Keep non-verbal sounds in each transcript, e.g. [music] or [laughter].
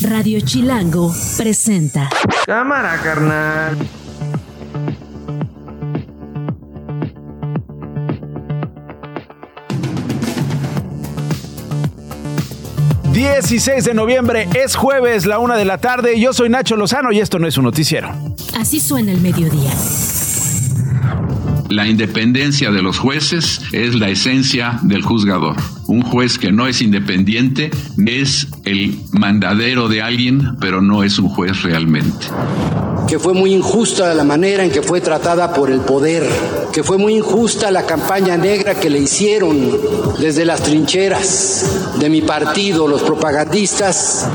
Radio Chilango presenta. Cámara, carnal. ...16 de noviembre, es jueves, la una de la tarde... ...yo soy Nacho Lozano y esto no es un noticiero. Así suena el mediodía. La independencia de los jueces es la esencia del juzgador. Un juez que no es independiente es el mandadero de alguien, pero no es un juez realmente que fue muy injusta la manera en que fue tratada por el poder, que fue muy injusta la campaña negra que le hicieron desde las trincheras de mi partido, los propagandistas.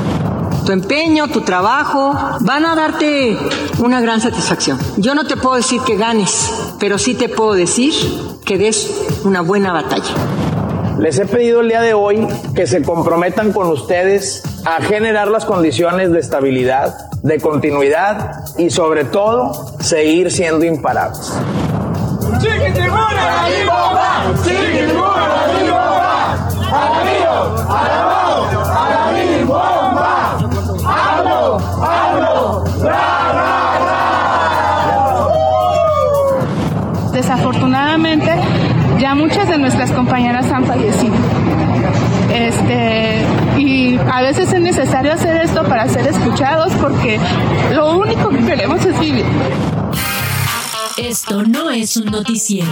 Tu empeño, tu trabajo van a darte una gran satisfacción. Yo no te puedo decir que ganes, pero sí te puedo decir que des una buena batalla. Les he pedido el día de hoy que se comprometan con ustedes a generar las condiciones de estabilidad, de continuidad y sobre todo seguir siendo imparables. Desafortunadamente, ya muchas de nuestras compañeras han fallecido. Este, y a veces es necesario hacer esto para ser escuchados porque lo único que queremos es vivir. Esto no es un noticiero.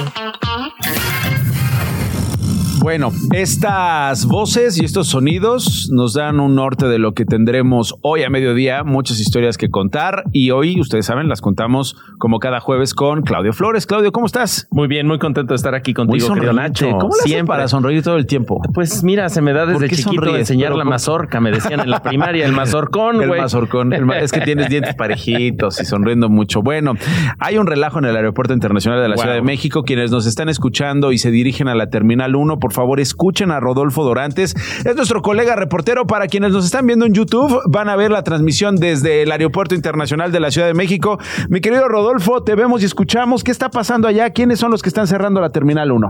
Bueno, estas voces y estos sonidos nos dan un norte de lo que tendremos hoy a mediodía, muchas historias que contar y hoy, ustedes saben, las contamos como cada jueves con Claudio Flores. Claudio, ¿cómo estás? Muy bien, muy contento de estar aquí contigo, querido Nacho. ¿Cómo le Siempre. para sonreír todo el tiempo? Pues mira, se me da desde chiquito enseñar la mazorca, me decían en la primaria, el mazorcón, güey. El mazorcón, es que tienes dientes parejitos y sonriendo mucho. Bueno, hay un relajo en el Aeropuerto Internacional de la Ciudad de México. Quienes nos están escuchando y se dirigen a la Terminal 1, por favor, escuchen a Rodolfo Dorantes. Es nuestro colega reportero. Para quienes nos están viendo en YouTube, van a ver la transmisión desde el Aeropuerto Internacional de la Ciudad de México. Mi querido Rodolfo, te vemos y escuchamos. ¿Qué está pasando allá? ¿Quiénes son los que están cerrando la Terminal 1?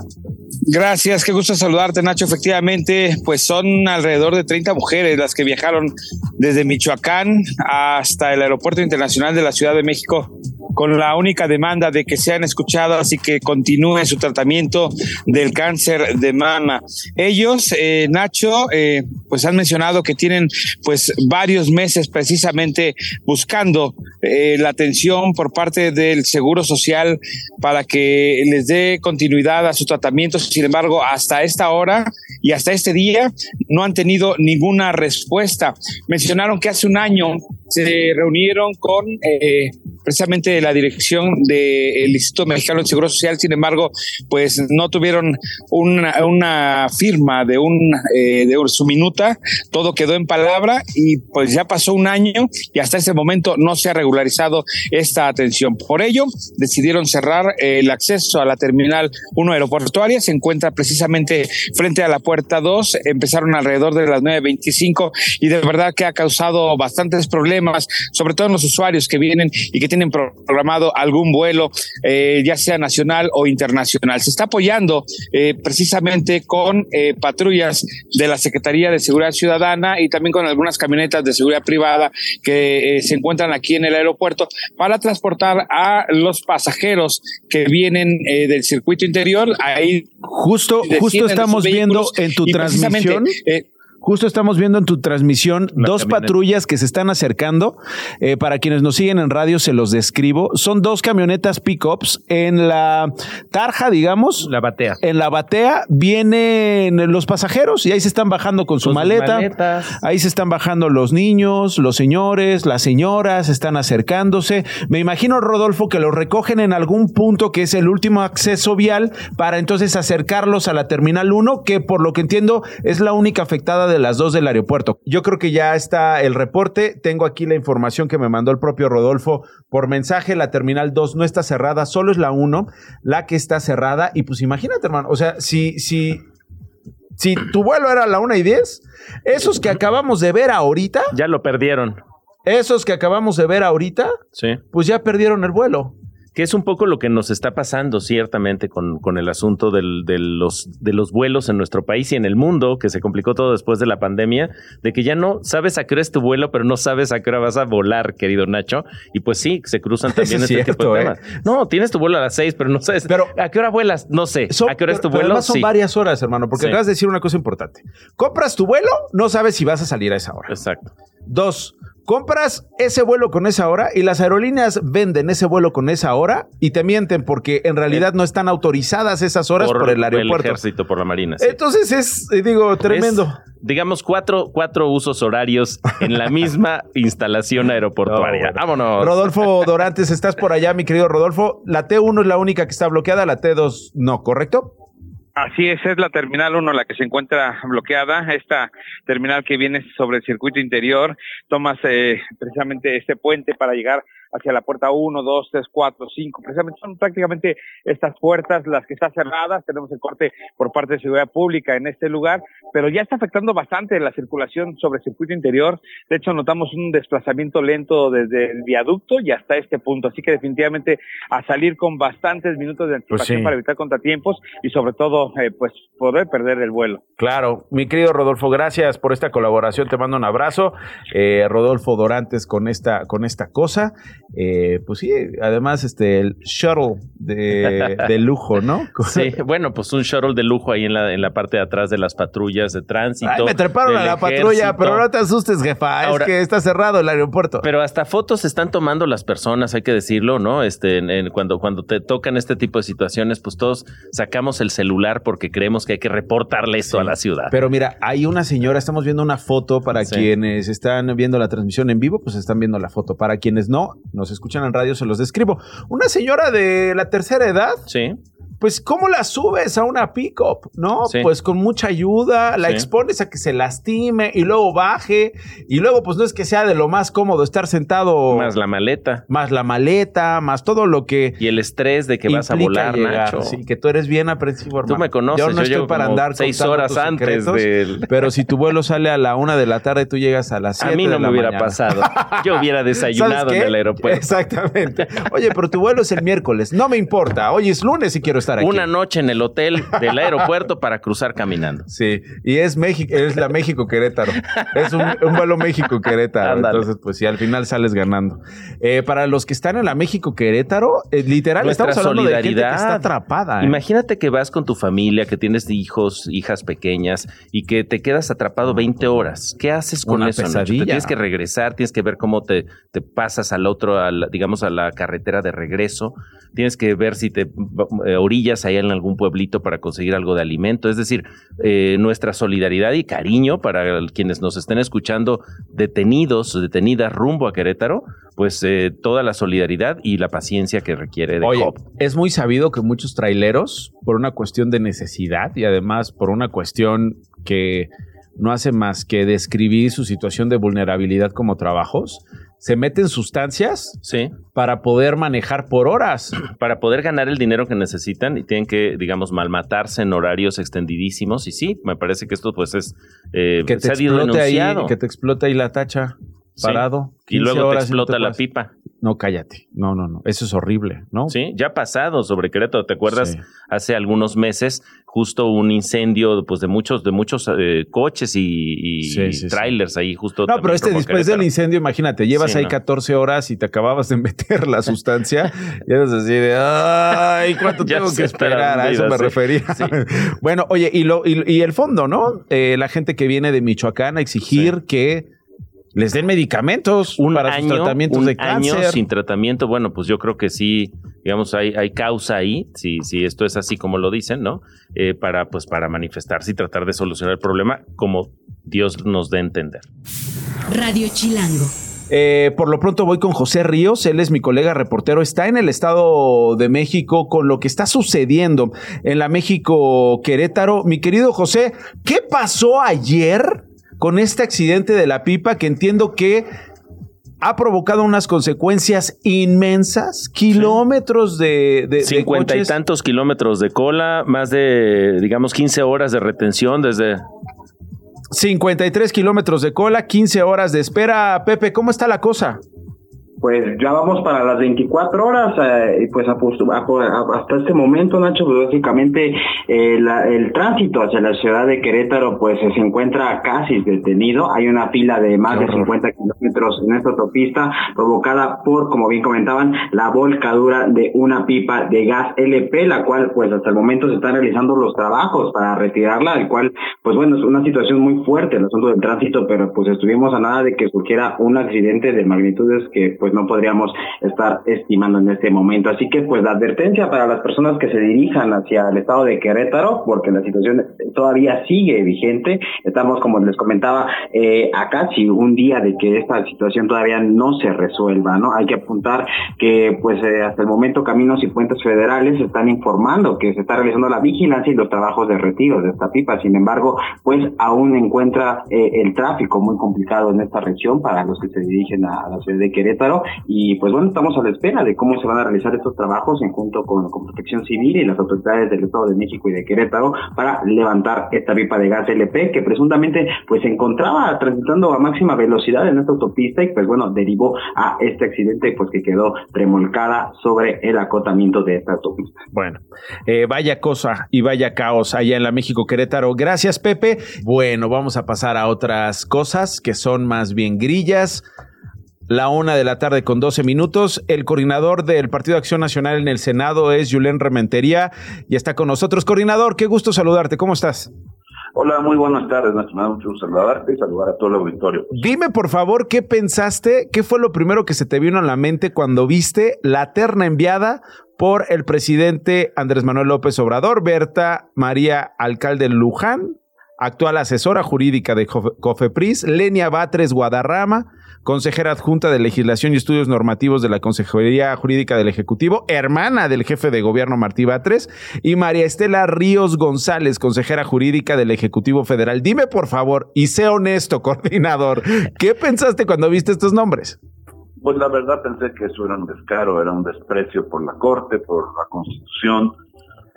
Gracias, qué gusto saludarte, Nacho. Efectivamente, pues son alrededor de 30 mujeres las que viajaron desde Michoacán hasta el Aeropuerto Internacional de la Ciudad de México con la única demanda de que sean escuchadas y que continúe su tratamiento del cáncer de mama. Ellos, eh, Nacho, eh, pues han mencionado que tienen pues varios meses precisamente buscando eh, la atención por parte del Seguro Social para que les dé continuidad a su tratamiento. Sin embargo, hasta esta hora y hasta este día no han tenido ninguna respuesta. Mencionaron que hace un año se reunieron con eh, precisamente la dirección del Instituto Mexicano de Seguro Social, sin embargo, pues no tuvieron una, una firma de, un, eh, de su minuta, todo quedó en palabra y pues ya pasó un año y hasta ese momento no se ha regularizado esta atención. Por ello, decidieron cerrar el acceso a la terminal 1 aeroportuaria, se encuentra precisamente frente a la puerta 2, empezaron alrededor de las 9.25 y de verdad que ha causado bastantes problemas sobre todo en los usuarios que vienen y que tienen programado algún vuelo, eh, ya sea nacional o internacional. Se está apoyando eh, precisamente con eh, patrullas de la Secretaría de Seguridad Ciudadana y también con algunas camionetas de seguridad privada que se encuentran aquí en el aeropuerto para transportar a los pasajeros que vienen del circuito interior. Ahí justo, justo estamos viendo en tu transmisión. Justo estamos viendo en tu transmisión dos patrullas que se están acercando. Eh, para quienes nos siguen en radio, se los describo. Son dos camionetas pickups en la tarja, digamos. La batea. En la batea vienen los pasajeros y ahí se están bajando con su maleta. Ahí se están bajando los niños, los señores, las señoras, están acercándose. Me imagino, Rodolfo, que los recogen en algún punto que es el último acceso vial para entonces acercarlos a la Terminal 1, que por lo que entiendo es la única afectada de las dos del aeropuerto. Yo creo que ya está el reporte. Tengo aquí la información que me mandó el propio Rodolfo por mensaje. La terminal 2 no está cerrada, solo es la 1 la que está cerrada. Y pues imagínate, hermano, o sea, si, si, si tu vuelo era la 1 y 10, esos que acabamos de ver ahorita. Ya lo perdieron. Esos que acabamos de ver ahorita, sí. pues ya perdieron el vuelo. Que es un poco lo que nos está pasando ciertamente con, con el asunto del, de, los, de los vuelos en nuestro país y en el mundo, que se complicó todo después de la pandemia, de que ya no sabes a qué hora es tu vuelo, pero no sabes a qué hora vas a volar, querido Nacho. Y pues sí, se cruzan [laughs] también este tipo de ¿eh? temas. No, tienes tu vuelo a las seis, pero no sabes pero, a qué hora vuelas. No sé. ¿A qué hora es tu vuelo? Pero son varias horas, hermano, porque acabas de decir una cosa importante. Compras tu vuelo, no sabes si vas a salir a esa hora. Exacto. Dos, Compras ese vuelo con esa hora y las aerolíneas venden ese vuelo con esa hora y te mienten porque en realidad no están autorizadas esas horas por, el aeropuerto. Por el ejército, por la marina. Entonces es, eh, digo, tremendo. digamos, cuatro, cuatro usos horarios en la misma [laughs] instalación aeroportuaria. Vámonos. Rodolfo Dorantes, estás por allá, mi querido Rodolfo. La T1 es la única que está bloqueada, la T2 no, ¿correcto? Así es, es la terminal 1 la que se encuentra bloqueada. Esta terminal que viene sobre el circuito interior, tomas eh, precisamente este puente para llegar hacia la puerta 1, 2, 3, 4, 5. Precisamente son prácticamente estas puertas las que están cerradas. Tenemos el corte por parte de seguridad pública en este lugar, pero ya está afectando bastante la circulación sobre el circuito interior. De hecho, notamos un desplazamiento lento desde el viaducto y hasta este punto. Así que definitivamente a salir con bastantes minutos de pues anticipación para evitar contratiempos y sobre todo, eh, pues poder perder el vuelo. Claro, mi querido Rodolfo, gracias por esta colaboración. Te mando un abrazo. Eh, Rodolfo Dorantes con esta, con esta cosa. Eh, pues sí, además este el shuttle de, [laughs] de lujo, ¿no? Sí, bueno, pues un shuttle de lujo ahí en la, en la parte de atrás de las patrullas de tránsito. Ay, me treparon a la patrulla, pero no te asustes, jefa, es que está cerrado el aeropuerto. Pero hasta fotos están tomando las personas, hay que decirlo, ¿no? Este, cuando, cuando te tocan este tipo de situaciones, pues todos sacamos el celular porque creemos que hay que reportarle esto a la ciudad. Pero mira, hay una señora, estamos viendo una foto para quienes están viendo la transmisión en vivo, pues están viendo la foto. Para quienes no, nos escuchan en radio, se los describo. Una señora de la tercera edad. Sí pues ¿cómo la subes a una pickup? ¿No? Pues con mucha ayuda, la expones a que se lastime y luego baje y luego pues no es que sea de lo más cómodo estar sentado. Más la maleta. Más la maleta, más todo lo que... Y el estrés de que vas a volar, Nacho. Sí, que tú eres bien aprensivo, hermano. Tú me conoces. Yo no estoy para andar seis horas antes del... [laughs] Pero si tu vuelo sale a la una de la tarde, tú llegas a las siete A mí no me hubiera pasado. [laughs] Yo hubiera desayunado en el aeropuerto. Exactamente. Oye, pero tu vuelo es el miércoles. No me importa. Hoy es lunes y quiero estar aquí. Una noche en el hotel del aeropuerto para cruzar caminando. Sí, y es México, es la México Querétaro. Es un, vuelo México Querétaro. Entonces, pues sí, al final sales ganando. Eh, para los que están en la México Querétaro, eh, literal, estamos hablando de gente que está atrapada. ¿eh? Imagínate que vas con tu familia, que tienes hijos, hijas pequeñas y que te quedas atrapado 20 horas. ¿Qué haces con eso? tienes que regresar, tienes que ver cómo te, te pasas al otro, digamos, a la carretera de regreso. Tienes que ver si te orillas ahí en algún pueblito para conseguir algo de alimento. Es decir, eh, nuestra solidaridad y cariño para quienes nos estén escuchando detenidos, detenidas rumbo a Querétaro, pues eh, toda la solidaridad y la paciencia que requiere de Oye, Es muy sabido que muchos traileros, por una cuestión de necesidad y además por una cuestión que no hace más que describir su situación de vulnerabilidad como trabajos, se meten sustancias sí. para poder manejar por horas. [clears throat] Para poder ganar el dinero que necesitan y tienen que, digamos, malmatarse en horarios extendidísimos. Y sí, me parece que esto pues es... Eh, que, te explote ahí, que te explote ahí la tacha parado. Y luego te explota la pipa. No, cállate. No, no, no. Eso es horrible, ¿no? Sí, ya ha pasado sobre Querétaro. ¿Te acuerdas? Hace algunos meses, justo un incendio pues, de muchos, de muchos eh, coches y, trailers ahí justo. No, pero este después del incendio, imagínate, llevas ahí 14 horas y te acababas de [laughs] meter la sustancia. [laughs] y eres así de, ay, ¿cuánto [laughs] tengo que esperar? A eso me refería. bueno, oye, y, lo, y, el fondo, ¿no? Eh, la gente que viene de Michoacán a exigir que les den medicamentos un para año, tratamientos de cáncer. Año sin tratamiento, bueno, pues yo creo que sí, digamos, hay, hay causa ahí, si, si esto es así como lo dicen, ¿no? Eh, para, pues, para manifestarse y tratar de solucionar el problema como Dios nos dé a entender. Radio Chilango. Eh, por lo pronto voy con José Ríos, él es mi colega reportero, está en el Estado de México con lo que está sucediendo en la México Querétaro. Mi querido José, ¿qué pasó ayer? Con este accidente de la pipa que entiendo que ha provocado unas consecuencias inmensas, kilómetros de, de, Cincuenta y tantos kilómetros de cola, más de, digamos, 15 horas de retención desde... 53 kilómetros de cola, 15 horas de espera. Pepe, ¿cómo está la cosa? Pues ya vamos para las 24 horas eh, y pues hasta este momento Nacho pues básicamente eh, el tránsito hacia la ciudad de Querétaro pues se encuentra casi detenido. Hay una fila de más de 50 kilómetros en esta autopista provocada por como bien comentaban la volcadura de una pipa de gas LP la cual pues hasta el momento se están realizando los trabajos para retirarla el cual pues bueno es una situación muy fuerte el asunto del tránsito pero pues estuvimos a nada de que surgiera un accidente de magnitudes que pues no podríamos estar estimando en este momento. Así que pues la advertencia para las personas que se dirijan hacia el estado de Querétaro, porque la situación todavía sigue vigente. Estamos, como les comentaba, eh, a casi un día de que esta situación todavía no se resuelva, ¿no? Hay que apuntar que pues eh, hasta el momento Caminos y Puentes Federales están informando que se está realizando la vigilancia y los trabajos de retiro de esta pipa. Sin embargo, pues aún encuentra eh, el tráfico muy complicado en esta región para los que se dirigen a la ciudad de Querétaro y pues bueno, estamos a la espera de cómo se van a realizar estos trabajos en junto con, con Protección Civil y las autoridades del Estado de México y de Querétaro para levantar esta pipa de gas LP que presuntamente pues se encontraba transitando a máxima velocidad en esta autopista y pues bueno, derivó a este accidente pues que quedó remolcada sobre el acotamiento de esta autopista. Bueno, eh, vaya cosa y vaya caos allá en la México Querétaro. Gracias Pepe. Bueno, vamos a pasar a otras cosas que son más bien grillas la una de la tarde con 12 minutos. El coordinador del Partido de Acción Nacional en el Senado es Julen Rementería y está con nosotros. Coordinador, qué gusto saludarte. ¿Cómo estás? Hola, muy buenas tardes, da mucho saludarte y saludar a todo el auditorio. Dime, por favor, ¿qué pensaste? ¿Qué fue lo primero que se te vino a la mente cuando viste la terna enviada por el presidente Andrés Manuel López Obrador, Berta María Alcalde Luján, actual asesora jurídica de COFEPRIS, Lenia Batres Guadarrama, consejera adjunta de Legislación y Estudios Normativos de la Consejería Jurídica del Ejecutivo, hermana del jefe de gobierno Martí Batres, y María Estela Ríos González, consejera jurídica del Ejecutivo Federal. Dime, por favor, y sé honesto, [laughs] coordinador, ¿qué pensaste cuando viste estos nombres? Pues la verdad pensé que eso era un descaro, era un desprecio por la Corte, por la Constitución,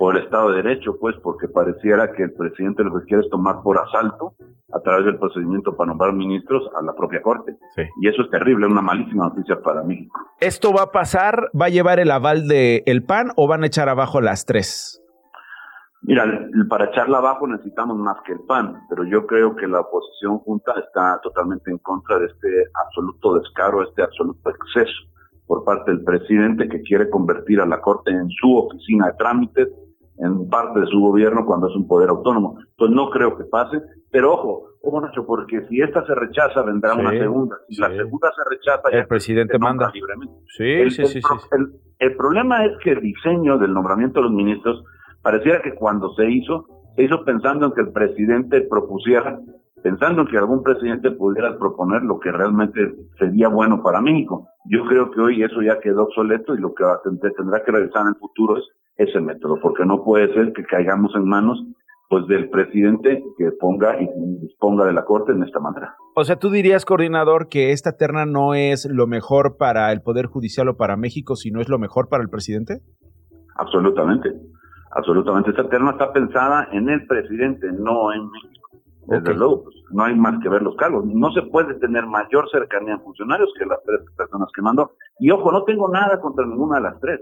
por el Estado de Derecho, pues, porque pareciera que el presidente lo que quiere es tomar por asalto, a través del procedimiento para nombrar ministros, a la propia Corte. Y eso es terrible, una malísima noticia para México. ¿Esto va a pasar? ¿Va a llevar el aval del el PAN o van a echar abajo las tres? Mira, para echarla abajo necesitamos más que el PAN, pero yo creo que la oposición junta está totalmente en contra de este absoluto descaro, este absoluto exceso por parte del presidente que quiere convertir a la Corte en su oficina de trámites, en parte de su gobierno cuando es un poder autónomo. Entonces no creo que pase, pero ojo, ojo Nacho, porque si esta se rechaza vendrá una segunda. Si la segunda se rechaza, el presidente manda libremente. Sí, el, sí, sí, el, el, problema es que el diseño del nombramiento de los ministros pareciera que cuando se hizo, se hizo pensando en que el presidente propusiera pensando en que algún presidente pudiera proponer lo que realmente sería bueno para México. Yo creo que hoy eso ya quedó obsoleto y lo que tendrá que realizar en el futuro es ese método, porque no puede ser que caigamos en manos pues del presidente que ponga y disponga de la Corte en esta manera. O sea, tú dirías, coordinador, que esta terna no es lo mejor para el Poder Judicial o para México, sino es lo mejor para el presidente? Absolutamente, absolutamente. Esta terna está pensada en el presidente, no en México. Desde luego, pues, no hay más que ver los cargos. No se puede tener mayor cercanía en funcionarios que las tres personas que mandó. Y ojo, no tengo nada contra ninguna de las tres,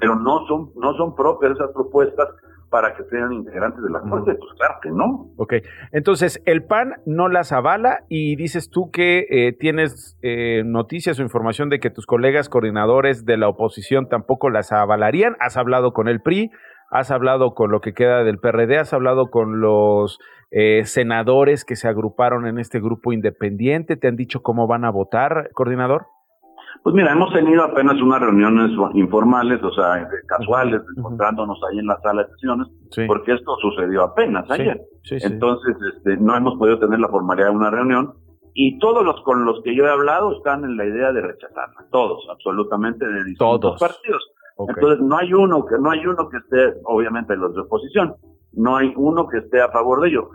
pero no son, no son propias esas propuestas para que sean integrantes de la Corte. Pues claro que no. Ok, entonces el PAN no las avala y dices tú que eh, tienes eh, noticias o información de que tus colegas coordinadores de la oposición tampoco las avalarían. Has hablado con el PRI, has hablado con lo que queda del PRD, has hablado con los eh, senadores que se agruparon en este grupo independiente, ¿te han dicho cómo van a votar, coordinador? Pues mira, hemos tenido apenas unas reuniones informales, o sea, casuales, encontrándonos ahí en la sala de sesiones, porque esto sucedió apenas ayer. Entonces, este, no hemos podido tener la formalidad de una reunión y todos los con los que yo he hablado están en la idea de rechazarla, todos, absolutamente de distintos partidos. Entonces no hay uno que no hay uno que esté, obviamente los de oposición, no hay uno que esté a favor de ello.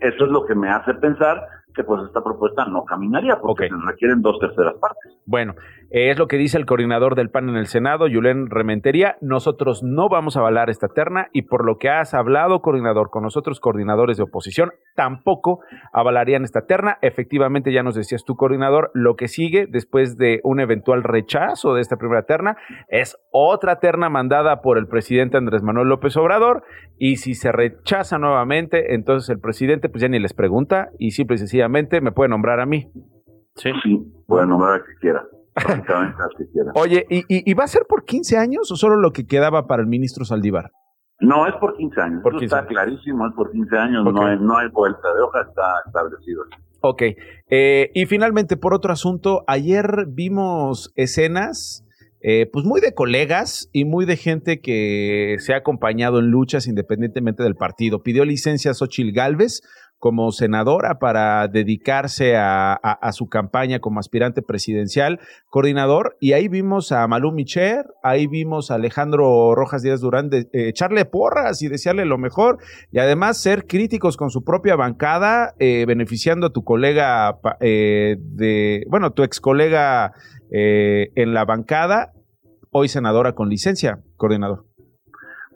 eso es lo que me hace pensar que pues esta propuesta no caminaría porque se requieren dos terceras partes. Bueno, es lo que dice el coordinador del PAN en el Senado, Julen Rementería. Nosotros no vamos a avalar esta terna y por lo que has hablado, coordinador, con nosotros, coordinadores de oposición, tampoco avalarían esta terna. Efectivamente, ya nos decías tú, coordinador, lo que sigue después de un eventual rechazo de esta primera terna es otra terna mandada por el presidente Andrés Manuel López Obrador y si se rechaza nuevamente, entonces el presidente pues ya ni les pregunta y simple y sencillamente me puede nombrar a mí. Sí, sí puede nombrar a quien quiera. [laughs] Oye, ¿y, ¿y, va a ser por 15 años o solo lo que quedaba para el ministro Saldívar? No, es por 15 años. está clarísimo, es por 15 años, no, hay, no hay vuelta de hoja, está establecido. Ok. Eh, y finalmente, por otro asunto, ayer vimos escenas eh, pues muy de colegas y muy de gente que se ha acompañado en luchas independientemente del partido. Pidió licencia a Xochil Gálvez como senadora para dedicarse a, su campaña como aspirante presidencial, coordinador, y ahí vimos a Malú Micher, ahí vimos a Alejandro Rojas Díaz Durán de, eh, echarle porras y desearle lo mejor, y además ser críticos con su propia bancada, eh, beneficiando a tu colega de, bueno, tu ex colega eh, en la bancada, hoy senadora con licencia, coordinador.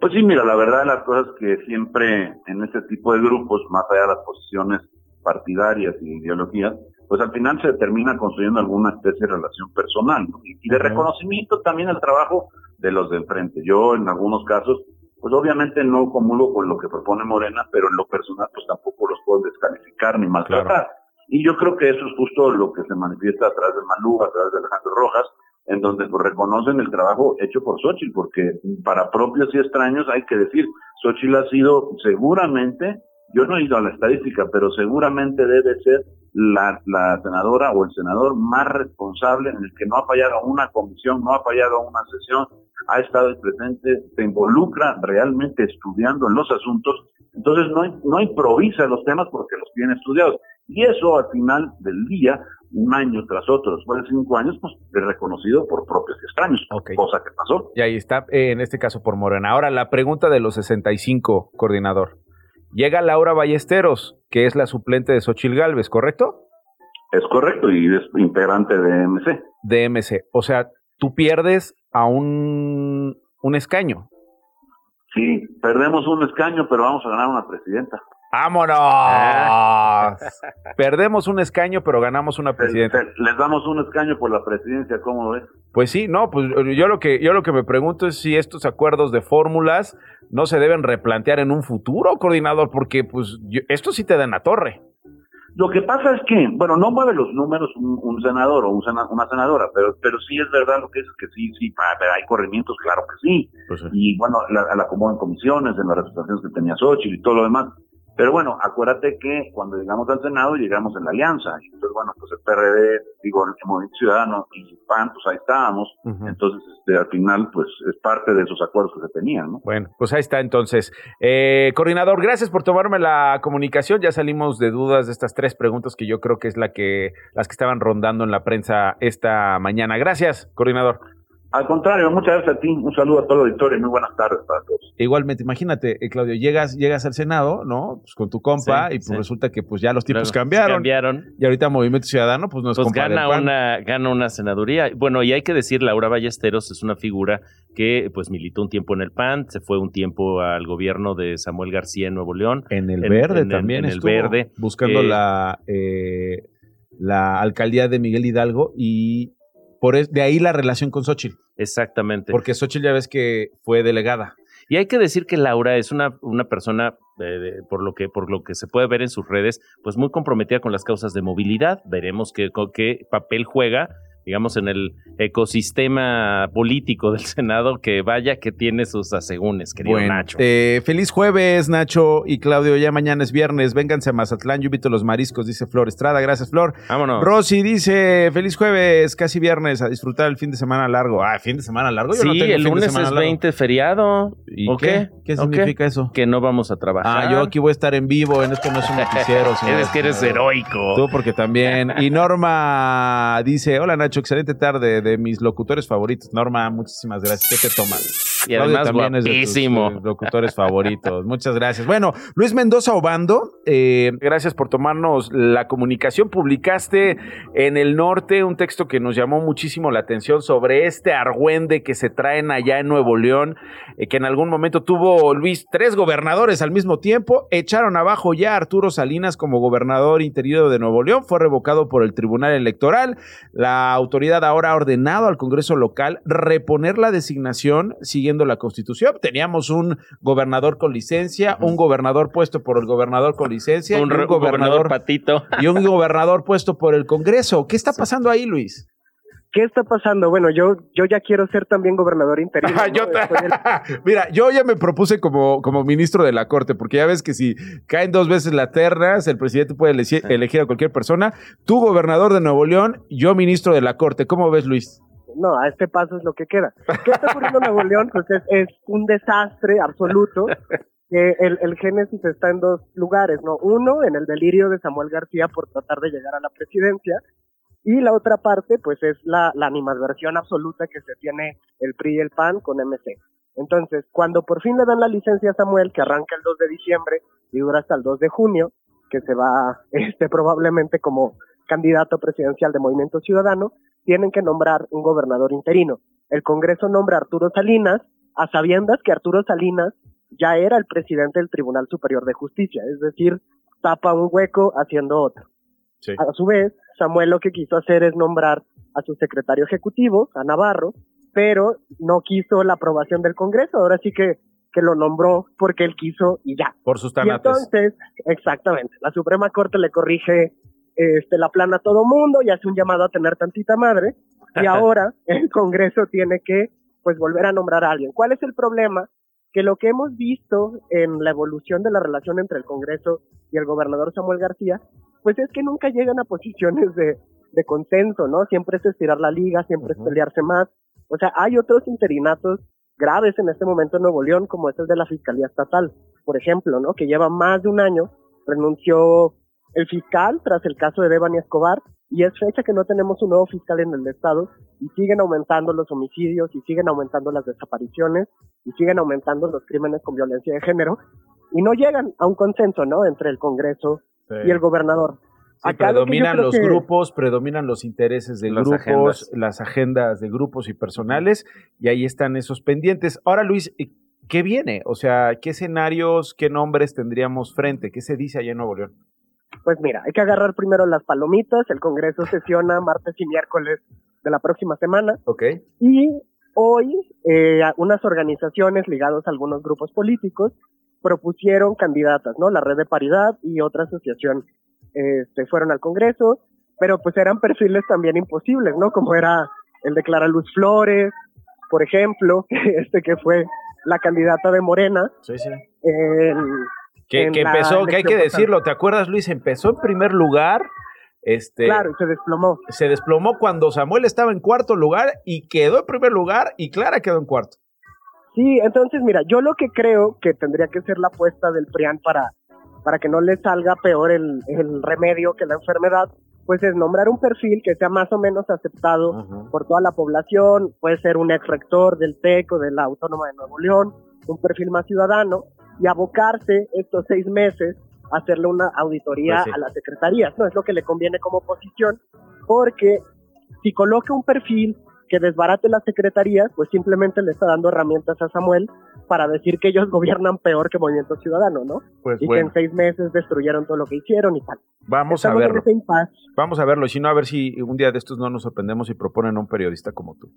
Pues sí, mira, la verdad de las cosas que siempre en este tipo de grupos, más allá de las posiciones partidarias y ideologías, pues al final se termina construyendo alguna especie de relación personal y, de reconocimiento también al trabajo de los de enfrente. Yo en algunos casos, pues obviamente no comulgo con lo que propone Morena, pero en lo personal pues tampoco los puedo descalificar ni maltratar. Y yo creo que eso es justo lo que se manifiesta a través de Malú, a través de Alejandro Rojas, en donde pues, reconocen el trabajo hecho por Xochitl, porque para propios y extraños hay que decir, Xochitl ha sido seguramente, yo no he ido a la estadística, pero seguramente debe ser la, la senadora o el senador más responsable en el que no ha fallado una comisión, no ha fallado una sesión, ha estado presente, se involucra realmente estudiando en los asuntos, entonces no, no improvisa los temas porque los tiene estudiados. Y eso al final del día, un año tras otro, después de cinco años, pues es reconocido por propios extraños, cosa que pasó. Y ahí está, eh, en este caso por Morena. Ahora, la pregunta de los 65, coordinador. Llega Laura Ballesteros, que es la suplente de Xochil Gálvez, ¿correcto? Es correcto, y es integrante de MC. De MC. O sea, tú pierdes a un, un escaño. Sí, perdemos un escaño, pero vamos a ganar una presidenta. ¡Vámonos! [laughs] Perdemos un escaño, pero ganamos una presidencia. Les damos un escaño por la presidencia, ¿cómo ves? Pues sí, no, pues yo lo que yo lo que me pregunto es si estos acuerdos de fórmulas no se deben replantear en un futuro, coordinador, porque pues esto sí te da en la torre. Lo que pasa es que, bueno, no mueve los números un, senador o una senadora, pero pero sí es verdad lo que es que sí, sí, hay corrimientos, claro que sí. Pues y bueno, la, la acomodo en comisiones, en las representaciones que tenía Xochitl y todo lo demás. Pero bueno, acuérdate que cuando llegamos al Senado llegamos en la alianza. Entonces, bueno, pues el PRD, digo, el Movimiento Ciudadano y PAN, pues ahí estábamos. Entonces, este, al final, pues es parte de esos acuerdos que se tenían, ¿no? Bueno, pues ahí está entonces. Eh, coordinador, gracias por tomarme la comunicación. Ya salimos de dudas de estas tres preguntas que yo creo que es la que, las que estaban rondando en la prensa esta mañana. Gracias, coordinador. Al contrario, muchas gracias a ti. Un saludo a todo el auditorio y muy buenas tardes para todos. Igualmente, imagínate, eh, Claudio, llegas, llegas al Senado, ¿no? Pues con tu compa y pues resulta que pues ya los tiempos cambiaron. Cambiaron. Y ahorita Movimiento Ciudadano pues nos pues gana una gana una senaduría. Bueno, y hay que decir, Laura Ballesteros es una figura que pues militó un tiempo en el PAN, se fue un tiempo al gobierno de Samuel García en Nuevo León. En el Verde también. En el, Verde. Buscando eh, la, eh, la alcaldía de Miguel Hidalgo y por de ahí la relación con Xochitl. Exactamente. Porque Xochitl ya ves que fue delegada. Y hay que decir que Laura es una, una persona, eh, por, lo que, por lo que se puede ver en sus redes, pues muy comprometida con las causas de movilidad. Veremos qué, qué papel juega digamos, en el ecosistema político del [laughs] Senado, que vaya que tiene sus asegúnes, querido Nacho. Eh, feliz jueves, Nacho y Claudio. Ya mañana es viernes. Vénganse a Mazatlán. Yo invito los mariscos, dice Flor Estrada. Gracias, Flor. Vámonos. Rosy dice: Feliz jueves, casi viernes, a disfrutar el fin de semana largo. Ah, fin de semana largo. Yo sí, el lunes es 20 feriado. ¿Y ¿O qué? ¿Qué, significa eso? Que no vamos a trabajar. Ah, yo aquí voy a estar en vivo. En esto no es un noticiero. [laughs] eres que eres heroico. Tú, porque también. Y Norma dice: Hola, Nacho excelente tarde de mis locutores favoritos. Norma, muchísimas gracias. ¿Qué te tomas? Y además también es de tus, eh, locutores favoritos. Muchas gracias. Bueno, Luis Mendoza Obando, eh, gracias por tomarnos la comunicación. Publicaste en el norte un texto que nos llamó muchísimo la atención sobre este argüende que se traen allá en Nuevo León, eh, que en algún momento tuvo Luis tres gobernadores al mismo tiempo, echaron abajo ya a Arturo Salinas como gobernador interior de Nuevo León, fue revocado por el Tribunal Electoral. La autoridad ahora ha ordenado al Congreso local reponer la designación siguiendo la Constitución. Teníamos un gobernador con licencia, un gobernador puesto por el gobernador con licencia, un, gobernador, patito [laughs] y un gobernador puesto por el Congreso. ¿Qué está pasando ahí, Luis? ¿Qué está pasando? Bueno, yo, yo ya quiero ser también gobernador interino. [laughs] Mira, yo ya me propuse como, como ministro de la Corte, porque ya ves que si caen dos veces la ternas, el presidente puede elegir a cualquier persona. Tú, gobernador de Nuevo León, yo, ministro de la Corte. ¿Cómo ves, Luis? No, a este paso es lo que queda. ¿Qué está ocurriendo en Nuevo León? Pues es, un desastre absoluto. Que el, el génesis está en dos lugares, ¿no? Uno, en el delirio de Samuel García por tratar de llegar a la presidencia, y la otra parte, pues es la, la animadversión absoluta que se tiene el PRI y el PAN con MC. Entonces, cuando por fin le dan la licencia a Samuel, que arranca el 2 de diciembre y dura hasta el 2 de junio, que se va [laughs] este, probablemente como candidato presidencial de Movimiento Ciudadano, tienen que nombrar un gobernador interino. El Congreso nombra a Arturo Salinas, a sabiendas que Arturo Salinas ya era el presidente del Tribunal Superior de Justicia, es decir, tapa un hueco haciendo otro. A su vez, Samuel lo que quiso hacer es nombrar a su secretario ejecutivo, a Navarro, pero no quiso la aprobación del Congreso. Ahora sí que, que lo nombró porque él quiso y ya. Por sus tanates. Y entonces, exactamente, la Suprema Corte le corrige este, la plana a todo mundo y hace un llamado a tener tantita madre. [laughs] Y ahora el Congreso tiene que pues volver a nombrar a alguien. ¿Cuál es el problema? Que lo que hemos visto en la evolución de la relación entre el Congreso y el gobernador Samuel García pues es que nunca llegan a posiciones de, de consenso, ¿no? Siempre es estirar la liga, siempre es pelearse más. O sea, hay otros interinatos graves en este momento en Nuevo León, como es de la Fiscalía Estatal, por ejemplo, ¿no? Que lleva más de un año, renunció el fiscal tras el caso de Devani Escobar, y es fecha que no tenemos un nuevo fiscal en el estado, y siguen aumentando los homicidios, y siguen aumentando las desapariciones, y siguen aumentando los crímenes con violencia de género, y no llegan a un consenso, ¿no? Entre el Congreso y el gobernador. predominan los grupos, predominan los intereses de los grupos, las agendas de grupos y personales, y ahí están esos pendientes. Ahora, Luis, ¿qué viene? O sea, ¿qué escenarios, qué nombres tendríamos frente? ¿Qué se dice allá en Nuevo León? Pues mira, hay que agarrar primero las palomitas. El Congreso [laughs] sesiona martes y miércoles de la próxima semana. Ok. Y hoy, eh, unas organizaciones ligadas a algunos grupos políticos propusieron candidatas, ¿no? La Red de Paridad y otra asociación este, fueron al Congreso, pero pues eran perfiles también imposibles, ¿no? Como era el de Clara Luz Flores, por ejemplo, [laughs] este que fue la candidata de Morena. Sí, sí. Que, empezó, que hay que decirlo, ¿te acuerdas Luis? Empezó en primer lugar. Este, claro, se desplomó. Se desplomó cuando Samuel estaba en cuarto lugar y quedó en primer lugar y Clara quedó en cuarto. Sí, entonces mira, yo lo que creo que tendría que ser la apuesta del PRIAN para, para que no le salga peor el, el remedio que la enfermedad, pues es nombrar un perfil que sea más o menos aceptado por toda la población, puede ser un ex rector del TEC o de la Autónoma de Nuevo León, un perfil más ciudadano, y abocarse estos seis meses a hacerle una auditoría pues a las secretarías, ¿no? Es lo que le conviene como posición, porque si coloca un perfil que desbarate las secretarías, pues simplemente le está dando herramientas a Samuel para decir que ellos [laughs] gobiernan peor que Movimiento Ciudadano, ¿no? Pues y que en seis meses destruyeron todo lo que hicieron y tal. Vamos a verlo. Vamos a verlo, y si no, a ver si un día de estos no nos sorprendemos y proponen a un periodista como tú.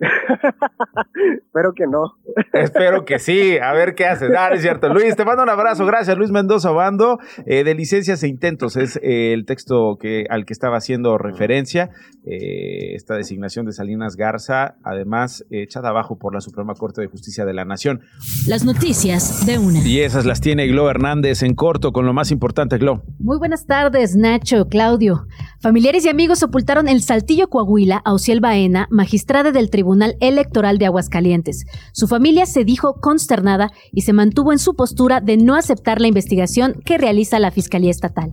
[laughs] Espero que no. Espero que sí. A ver qué haces. Ah, es cierto. Luis, te mando un abrazo. Gracias, Luis Mendoza Bando. Eh, de licencias e intentos es eh, el texto que, al que estaba haciendo referencia. Eh, esta designación de Salinas Garza, además echada abajo por la Suprema Corte de Justicia de la Nación. Las noticias de una. Y esas las tiene Glo Hernández en corto con lo más importante, Glo. Muy buenas tardes, Nacho, Claudio. Familiares y amigos ocultaron el Saltillo Coahuila a Ociel Baena, magistrada del Tribunal Electoral de Aguascalientes. Su familia se dijo consternada y se mantuvo en su postura de no aceptar la investigación que realiza la Fiscalía Estatal.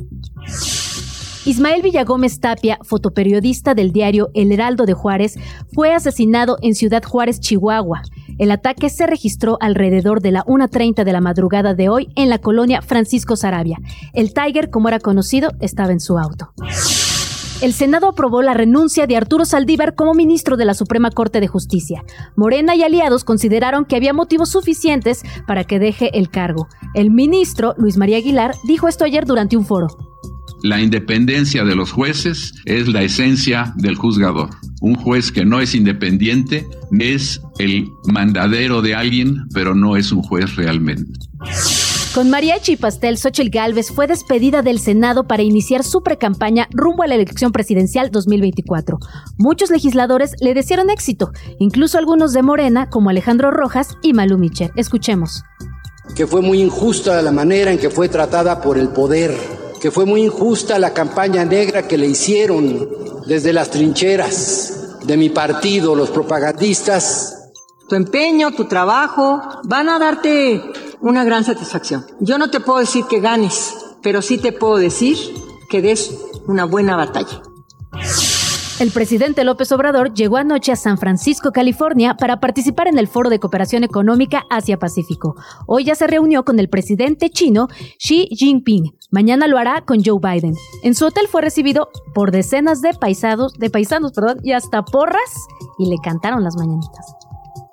Ismael Villagómez Tapia, fotoperiodista del diario El Heraldo de Juárez, fue asesinado en Ciudad Juárez, Chihuahua. El ataque se registró alrededor de la 1.30 de la madrugada de hoy en la colonia Francisco Sarabia. El Tiger, como era conocido, estaba en su auto. El Senado aprobó la renuncia de Arturo Saldívar como ministro de la Suprema Corte de Justicia. Morena y aliados consideraron que había motivos suficientes para que deje el cargo. El ministro, Luis María Aguilar, dijo esto ayer durante un foro. La independencia de los jueces es la esencia del juzgador. Un juez que no es independiente es el mandadero de alguien, pero no es un juez realmente. Con mariachi y pastel, Xochitl Gálvez fue despedida del Senado para iniciar su precampaña rumbo a la elección presidencial 2024. Muchos legisladores le desearon éxito, incluso algunos de Morena, como Alejandro Rojas y Malu Micher. Escuchemos. Que fue muy injusta la manera en que fue tratada por el poder, que fue muy injusta la campaña negra que le hicieron desde las trincheras de mi partido, los propagandistas. Tu empeño, tu trabajo, van a darte una gran satisfacción. Yo no te puedo decir que ganes, pero sí te puedo decir que des una buena batalla. El presidente López Obrador llegó anoche a San Francisco, California, para participar en el Foro de Cooperación Económica Asia-Pacífico. Hoy ya se reunió con el presidente chino Xi Jinping. Mañana lo hará con Joe Biden. En su hotel fue recibido por decenas de paisanos, de paisanos, perdón, y hasta porras y le cantaron las mañanitas.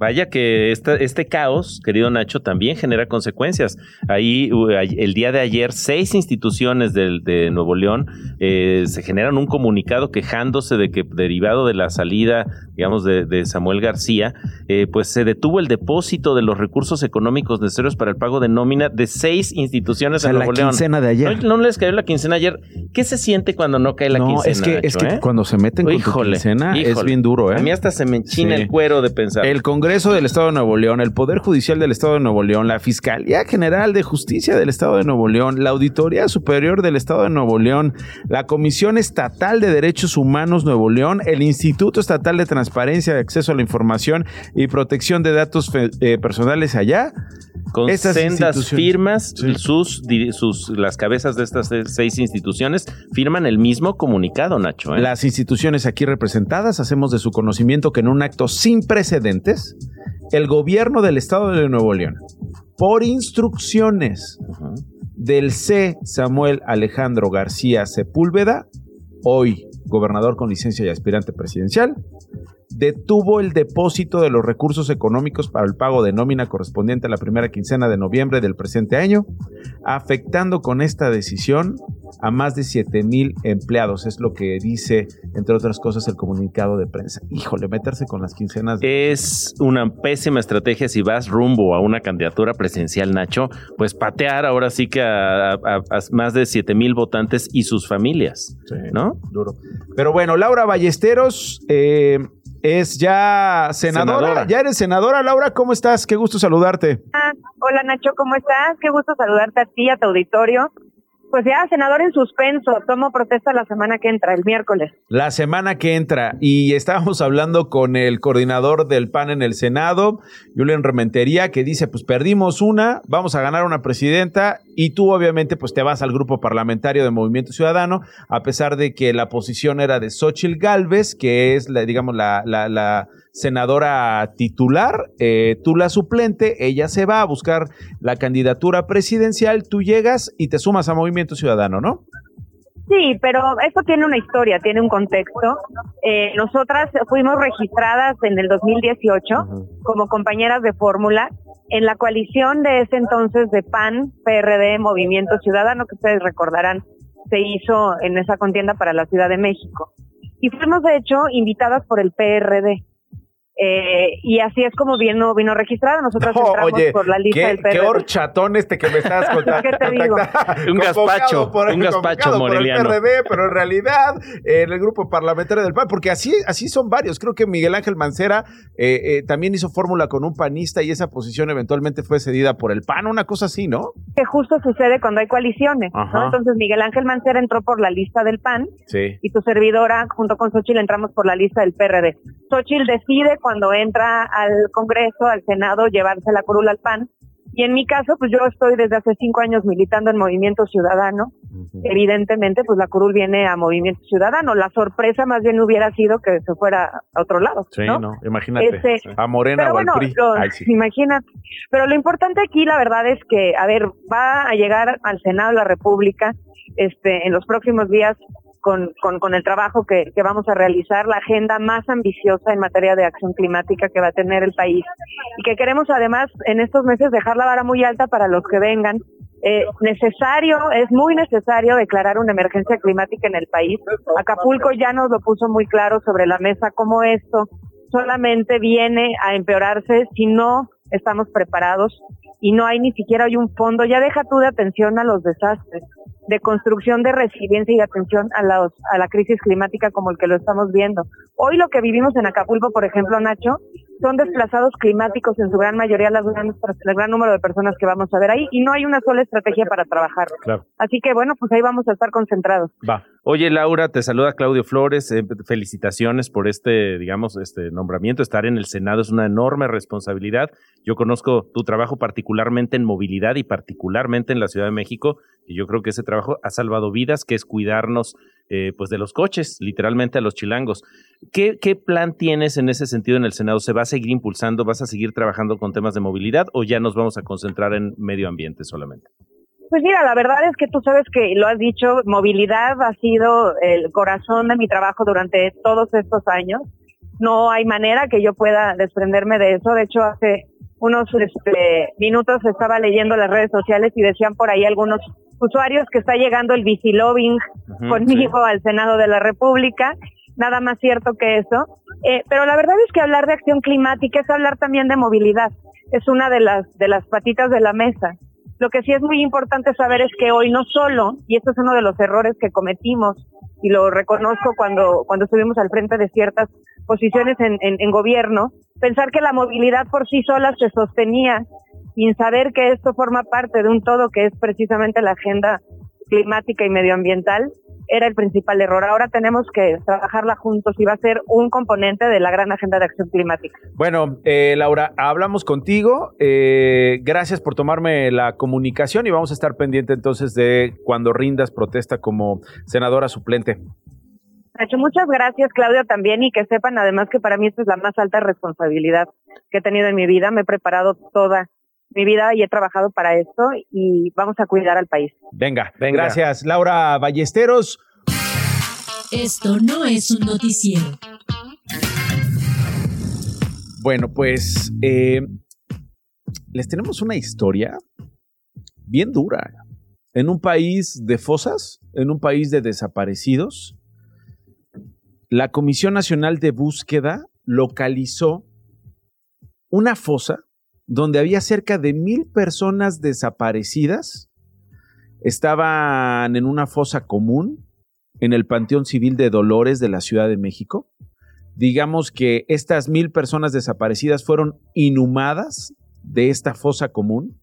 Vaya que este caos, querido Nacho, también genera consecuencias. Ahí, el día de ayer, seis instituciones de, Nuevo León eh, se generan un comunicado quejándose de que, derivado de la salida, digamos, de, Samuel García, eh, pues se detuvo el depósito de los recursos económicos necesarios para el pago de nómina de seis instituciones en Nuevo León. La quincena de ayer. No, les cayó la quincena ayer. ¿Qué se siente cuando no cae la quincena? Es que, es que eh? cuando se meten con híjole, quincena es bien duro, ¿eh? A mí hasta se me enchina el cuero de pensar. El Congreso del Estado de Nuevo León, el Poder Judicial del Estado de Nuevo León, la Fiscalía General de Justicia del Estado de Nuevo León, la Auditoría Superior del Estado de Nuevo León, la Comisión Estatal de Derechos Humanos Nuevo León, el Instituto Estatal de Transparencia, de Acceso a la Información y Protección de Datos eh, Personales allá. Con sendas firmas, sus, sus, las cabezas de estas seis instituciones firman el mismo comunicado, Nacho. ¿eh? Las instituciones aquí representadas hacemos de su conocimiento que en un acto sin precedentes, el gobierno del estado de Nuevo León, por instrucciones del C. Samuel Alejandro García Sepúlveda, hoy gobernador con licencia y aspirante presidencial, detuvo el depósito de los recursos económicos para el pago de nómina correspondiente a la primera quincena de noviembre del presente año, afectando con esta decisión a más de 7 mil empleados. Es lo que dice, entre otras cosas, el comunicado de prensa. Híjole, meterse con las quincenas. Es una pésima estrategia si vas rumbo a una candidatura presidencial, Nacho, pues patear ahora sí que a, más de 7 mil votantes y sus familias. ¿No? Duro. Pero bueno, Laura Ballesteros. Eh, es ya senadora. Ya eres senadora, Laura, ¿cómo estás? Qué gusto saludarte. Ah, hola Nacho, ¿cómo estás? Qué gusto saludarte a ti, a tu auditorio. Pues ya, senador en suspenso, tomo protesta la semana que entra, el miércoles. La semana que entra. Y estábamos hablando con el coordinador del PAN en el Senado, Julián Rementería, que dice, pues perdimos una, vamos a ganar una presidenta y tú obviamente pues te vas al grupo parlamentario de Movimiento Ciudadano, a pesar de que la posición era de Xochil Gálvez, que es, la, digamos, la, la, la senadora titular, eh, tú la suplente, ella se va a buscar la candidatura presidencial, tú llegas y te sumas a Movimiento Ciudadano, ¿no? Sí, pero esto tiene una historia, tiene un contexto. Eh, nosotras fuimos registradas en el 2018 como compañeras de fórmula en la coalición de ese entonces de PAN, PRD, Movimiento Ciudadano, que ustedes recordarán, se hizo en esa contienda para la Ciudad de México. Y fuimos, de hecho, invitadas por el PRD. Eh, y así es como vino, vino registrado. Nosotros entramos por la lista del PRD. Qué horchatón este que me estás contando. [laughs] ¿Qué te digo? [laughs] un gazpacho, un gazpacho moreliano. Por el PRD, pero en realidad en el grupo parlamentario del PAN, porque así, así son varios. Creo que Miguel Ángel Mancera eh, eh, también hizo fórmula con un panista y esa posición eventualmente fue cedida por el PAN, una cosa así, ¿no? Que justo sucede cuando hay coaliciones, ¿no? Entonces Miguel Ángel Mancera entró por la lista del PAN y tu servidora junto con Xochitl entramos por la lista del PRD. Xochitl decide cuando entra al Congreso, al Senado, llevarse la curula al PAN. Y en mi caso, pues yo estoy desde hace cinco años militando en Movimiento Ciudadano. Evidentemente, pues la curul viene a Movimiento Ciudadano. La sorpresa más bien hubiera sido que se fuera a otro lado. Sí, no, imagínate. Este, a Morena o al PRI. Imagínate. Pero lo importante aquí, la verdad es que, a ver, va a llegar al Senado de la República este, en los próximos días con, con, con el trabajo que, que, vamos a realizar, la agenda más ambiciosa en materia de acción climática que va a tener el país y que queremos además en estos meses dejar la vara muy alta para los que vengan. Eh, necesario, es muy necesario declarar una emergencia climática en el país. Acapulco ya nos lo puso muy claro sobre la mesa cómo esto solamente viene a empeorarse si no estamos preparados y no hay ni siquiera hay un fondo. Ya deja tú de atención a los desastres de construcción de resiliencia y atención a, la, a la crisis climática como el que lo estamos viendo. Hoy lo que vivimos en Acapulco, por ejemplo, Nacho, son desplazados climáticos en su gran mayoría, las el gran número de personas que vamos a ver ahí, y no hay una sola estrategia para trabajar. Así que bueno, pues ahí vamos a estar concentrados. Va. Oye, Laura, te saluda Claudio Flores. Eh, felicitaciones por este, digamos, este nombramiento. Estar en el Senado es una enorme responsabilidad. Yo conozco tu trabajo particularmente en movilidad y particularmente en la Ciudad de México, y yo creo que ese trabajo ha salvado vidas, que es cuidarnos eh, pues de los coches, literalmente a los chilangos. ¿Qué, ¿Qué plan tienes en ese sentido en el Senado? ¿Se va a seguir impulsando? ¿Vas a seguir trabajando con temas de movilidad o ya nos vamos a concentrar en medio ambiente solamente? Pues mira, la verdad es que tú sabes que lo has dicho, movilidad ha sido el corazón de mi trabajo durante todos estos años. No hay manera que yo pueda desprenderme de eso. De hecho, hace unos este, minutos estaba leyendo las redes sociales y decían por ahí algunos usuarios que está llegando el bicilobing conmigo al Senado de la República. Nada más cierto que eso. Eh, pero la verdad es que hablar de acción climática es hablar también de movilidad. Es una de las, de las patitas de la mesa. Lo que sí es muy importante saber es que hoy no solo, y esto es uno de los errores que cometimos, y lo reconozco cuando, cuando estuvimos al frente de ciertas posiciones en, en, gobierno, pensar que la movilidad por sí sola se sostenía sin saber que esto forma parte de un todo que es precisamente la agenda climática y medioambiental, era el principal error. Ahora tenemos que trabajarla juntos y va a ser un componente de la gran agenda de acción climática. Bueno, eh, Laura, hablamos contigo. Eh, gracias por tomarme la comunicación y vamos a estar pendiente entonces de cuando rindas protesta como senadora suplente. Nacho, muchas gracias, Claudia, también, y que sepan además que para mí esta es la más alta responsabilidad que he tenido en mi vida. Me he preparado toda mi vida y he trabajado para esto y vamos a cuidar al país. Venga, Venga. gracias. Laura Ballesteros. Esto no es un noticiero. Bueno, pues eh, les tenemos una historia bien dura. En un país de fosas, en un país de desaparecidos, la Comisión Nacional de Búsqueda localizó una fosa donde había cerca de mil personas desaparecidas. Estaban en una fosa común en el Panteón Civil de Dolores de la Ciudad de México. Digamos que estas mil personas desaparecidas fueron inhumadas de esta fosa común.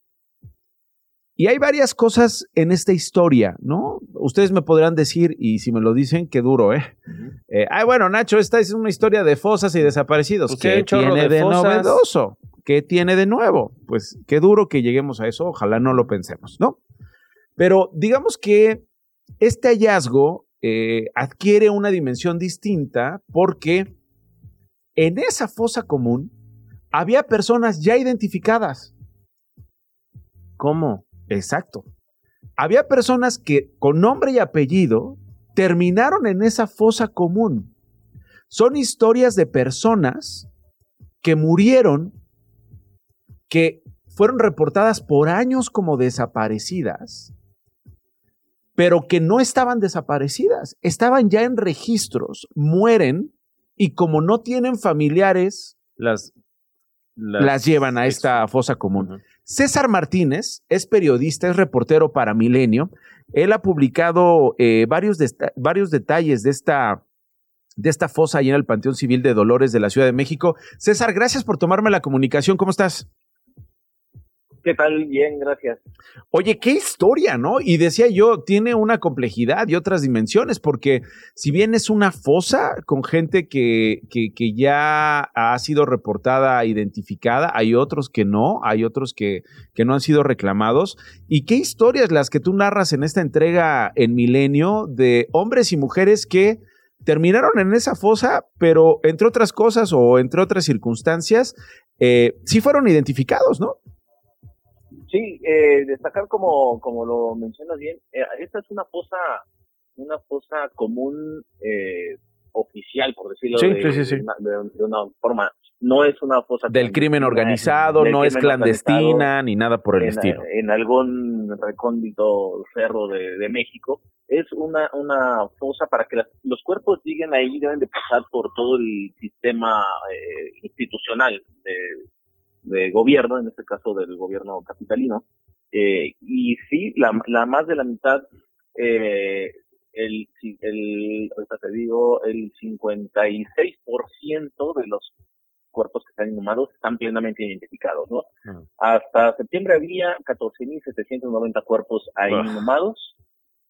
Y hay varias cosas en esta historia, ¿no? Ustedes me podrán decir, y si me lo dicen, qué duro, ¿eh? eh ay, bueno, Nacho, esta es una historia de fosas y desaparecidos. Pues ¿Qué tiene de, novedoso? ¿Qué tiene de nuevo? Pues qué duro que lleguemos a eso, ojalá no lo pensemos, ¿no? Pero digamos que este hallazgo eh, adquiere una dimensión distinta porque en esa fosa común había personas ya identificadas. ¿Cómo? Exacto. Había personas que con nombre y apellido terminaron en esa fosa común. Son historias de personas que murieron que fueron reportadas por años como desaparecidas, pero que no estaban desaparecidas, estaban ya en registros, mueren y como no tienen familiares las, las, llevan a esta fosa común. César Martínez es periodista, es reportero para Milenio. Él ha publicado eh, varios, varios detalles de esta, de esta fosa ahí en el Panteón Civil de Dolores de la Ciudad de México. César, gracias por tomarme la comunicación. ¿Cómo estás? ¿Qué tal? Bien, gracias. Oye, qué historia, ¿no? Y decía yo, tiene una complejidad y otras dimensiones, porque si bien es una fosa con gente que, que, ya ha sido reportada, identificada, hay otros que no, hay otros que, que no han sido reclamados. ¿Y qué historias las que tú narras en esta entrega en Milenio de hombres y mujeres que terminaron en esa fosa, pero entre otras cosas o entre otras circunstancias, eh, sí fueron identificados, ¿no? Sí, eh, destacar como, como lo mencionas bien, eh, esta es una fosa, una fosa común eh, oficial, por decirlo de, una, forma. No es una fosa del crimen organizado, no es clandestina ni nada por el en, estilo. En algún recóndito cerro de, México es una una fosa para que los cuerpos lleguen ahí deben de pasar por todo el sistema eh, institucional de de gobierno, en este caso del gobierno capitalino. Eh, y sí, la, la, más de la mitad, eh, el, el, ahorita te digo, el 56% de los cuerpos que están inhumados están plenamente identificados, ¿no? Mm. Hasta septiembre había 14.790 cuerpos ahí inhumados,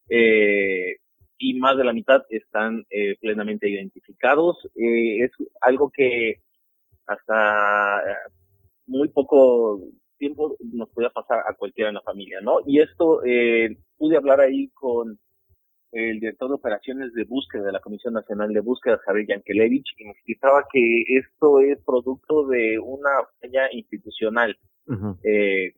eh, y más de la mitad están eh, plenamente identificados. Eh, es algo que hasta muy poco tiempo nos podía pasar a cualquiera en la familia, ¿no? Y esto, eh, pude hablar ahí con el director de operaciones de búsqueda de la Comisión Nacional de Búsqueda, Javier Yankelevich, y me explicaba que esto es producto de una falla institucional, eh,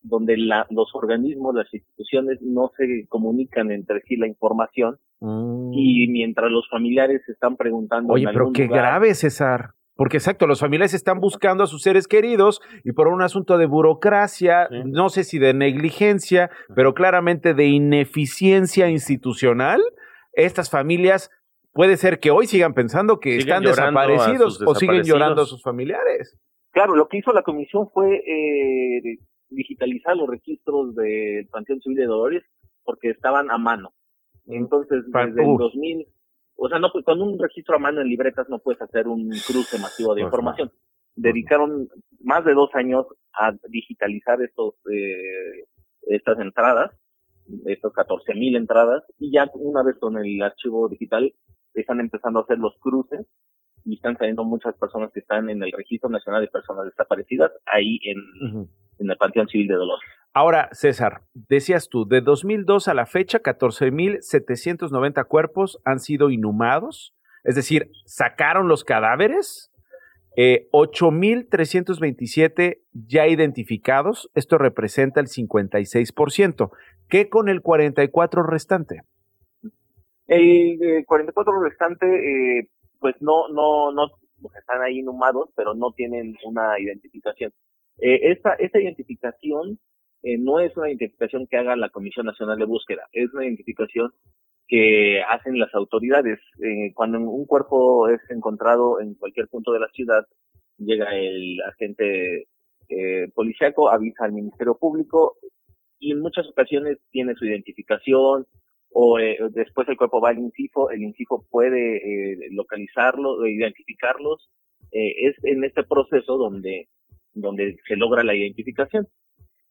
donde la, los organismos, las instituciones no se comunican entre sí la información, mm. y mientras los familiares están preguntando... Oye, pero qué grave, César. Porque exacto, los familiares están buscando a sus seres queridos y por un asunto de burocracia, no sé si de negligencia, pero claramente de ineficiencia institucional, estas familias puede ser que hoy sigan pensando que están desaparecidos, o siguen llorando a sus familiares. Claro, lo que hizo la comisión fue eh, digitalizar los registros del Panteón Civil de Dolores porque estaban a mano. Entonces, desde el 2000 o sea, no, con un registro a mano en libretas no puedes hacer un cruce masivo de información. Dedicaron más de dos años a digitalizar estos, eh, estas entradas, estas 14 mil entradas, y ya una vez con el archivo digital están empezando a hacer los cruces y están saliendo muchas personas que están en el Registro Nacional de Personas Desaparecidas ahí en, en el Panteón Civil de Dolores. Ahora, César, decías tú, de 2002 a la fecha, 14.790 cuerpos han sido inhumados, es decir, sacaron los cadáveres, eh, 8.327 ya identificados, esto representa el 56%. ¿Qué con el 44 restante? El 44 restante, eh, pues no, no, no, están ahí inhumados, pero no tienen una identificación. Eh, esta, esta identificación eh, no es una identificación que haga la Comisión Nacional de Búsqueda, es una identificación que hacen las autoridades. Eh, cuando un cuerpo es encontrado en cualquier punto de la ciudad, llega el agente eh, policíaco, avisa al Ministerio Público y en muchas ocasiones tiene su identificación o eh, después el cuerpo va al INCIFO, el INCIFO puede eh, localizarlo, identificarlos. es en este proceso donde donde se logra la identificación.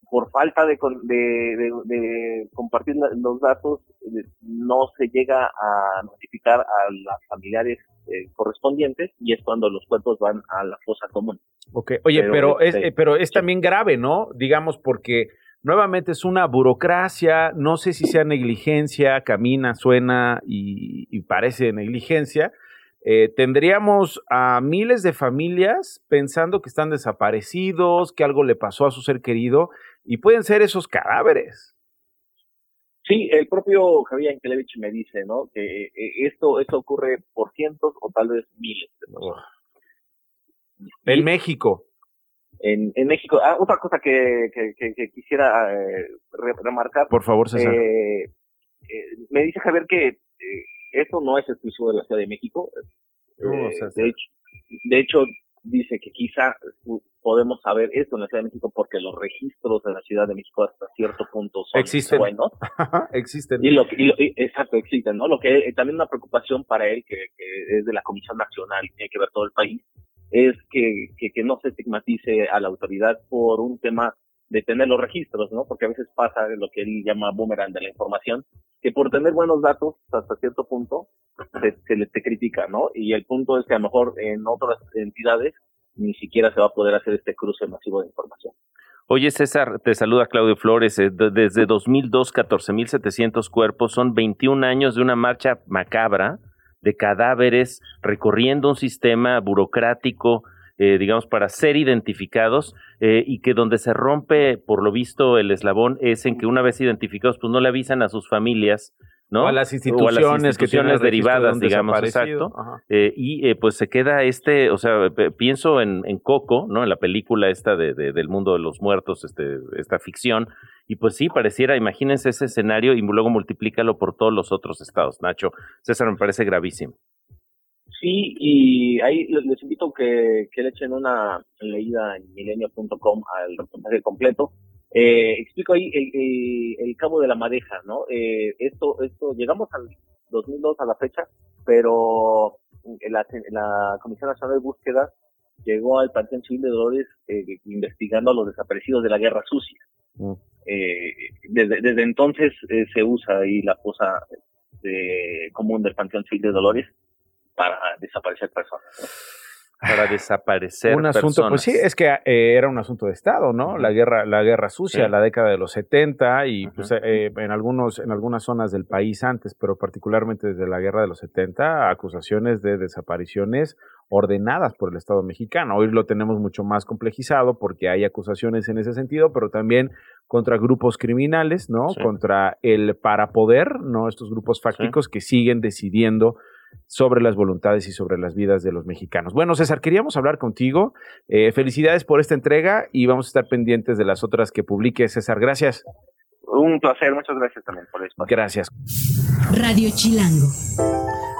Por falta de, de, compartir los datos, eh, no se llega a notificar a los familiares eh, correspondientes y es cuando los cuerpos van a la fosa común. Ok, oye, pero, es, este, eh, pero es también grave, ¿no? Digamos, porque nuevamente es una burocracia, no sé si sea negligencia, camina, suena y, y parece negligencia, eh, tendríamos a miles de familias pensando que están desaparecidos, que algo le pasó a su ser querido, y pueden ser esos cadáveres. Sí, el propio Javier Ankelevich me dice, ¿no? Que eh, esto, esto ocurre por cientos o tal vez miles En México. En, en México. Ah, otra cosa que, que, quisiera eh, remarcar. Por favor, César. me dice Javier que eso no es exclusivo de la Ciudad de México. Eh, de, hecho, de hecho, dice que quizá podemos saber esto en la Ciudad de México porque los registros de la Ciudad de México hasta cierto punto son existen. buenos. [laughs] existen. Y lo, exacto, existen, ¿no? Lo que eh, también una preocupación para él, que, es de la Comisión Nacional y tiene que ver todo el país, es que, que, no se estigmatice a la autoridad por un tema de tener los registros, ¿no? Porque a veces pasa lo que él llama boomerang de la información, que por tener buenos datos hasta cierto punto se, se le te critica, ¿no? Y el punto es que a lo mejor en otras entidades ni siquiera se va a poder hacer este cruce masivo de información. Oye, César, te saluda Claudio Flores. Eh, desde 2002, 14.700 cuerpos, son 21 años de una marcha macabra de cadáveres recorriendo un sistema burocrático, eh, digamos, para ser identificados eh, y que donde se rompe, por lo visto, el eslabón es en que una vez identificados, pues no le avisan a sus familias ¿no? O a las instituciones, que tienen derivadas, digamos, exacto. Eh, y eh, pues se queda este, o sea, pienso en, en, Coco, ¿no? En la película esta de, del mundo de los muertos, este, esta ficción. Y pues sí, pareciera, imagínense ese escenario y luego multiplícalo por todos los otros estados, Nacho. César, me parece gravísimo. Sí, y ahí les invito que, que le echen una leída en milenio.com al reportaje completo eh, explico ahí el, cabo de la madeja, ¿no? Eh, esto, esto, llegamos al 2002 a la fecha, pero la, la Comisión Nacional de Búsqueda llegó al Panteón Civil de Dolores eh, investigando a los desaparecidos de la Guerra Sucia. Mm. Eh, desde, desde entonces eh, se usa ahí la fosa de, común del Panteón Civil de Dolores para desaparecer personas para desaparecer un asunto pues sí es que eh, era un asunto de estado no la guerra la guerra sucia la década de los 70 y pues eh, en algunos en algunas zonas del país antes pero particularmente desde la guerra de los 70 acusaciones de desapariciones ordenadas por el Estado mexicano. Hoy lo tenemos mucho más complejizado porque hay acusaciones en ese sentido pero también contra grupos criminales no contra el parapoder no estos grupos fácticos que siguen decidiendo sobre las voluntades y sobre las vidas de los mexicanos. Bueno, César, queríamos hablar contigo. Eh, felicidades por esta entrega y vamos a estar pendientes de las otras que publique. César, gracias. Un placer, muchas gracias también por el espacio. Gracias. Radio Chilango.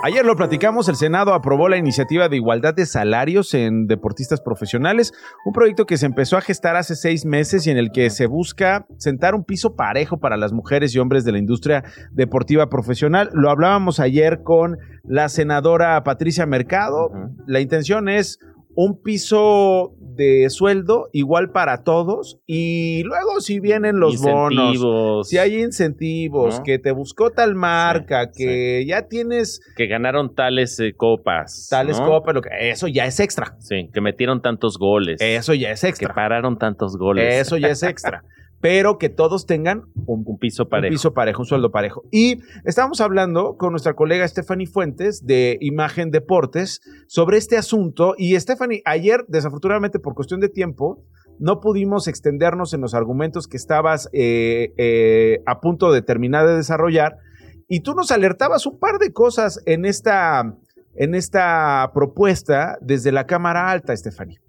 Ayer lo platicamos, el Senado aprobó la iniciativa de igualdad de salarios en deportistas profesionales, un proyecto que se empezó a gestar hace seis meses y en el que se busca sentar un piso parejo para las mujeres y hombres de la industria deportiva profesional. Lo hablábamos ayer con la senadora Patricia Mercado. La intención es un piso de sueldo igual para todos y luego si vienen los bonos, si hay incentivos, que te buscó tal marca, que ya tienes... Que ganaron tales eh, copas. Tales copas, lo que, eso ya es extra. Sí, que metieron tantos goles. Eso ya es extra. Que pararon tantos goles. Eso ya es [laughs] extra. Pero que todos tengan un, piso parejo. Un piso parejo, un sueldo parejo. Y estábamos hablando con nuestra colega Stephanie Fuentes de Imagen Deportes sobre este asunto. Y Stephanie, ayer, desafortunadamente por cuestión de tiempo, no pudimos extendernos en los argumentos que estabas eh, eh, a punto de terminar de desarrollar. Y tú nos alertabas un par de cosas en esta, en esta propuesta desde la Cámara Alta, Stephanie.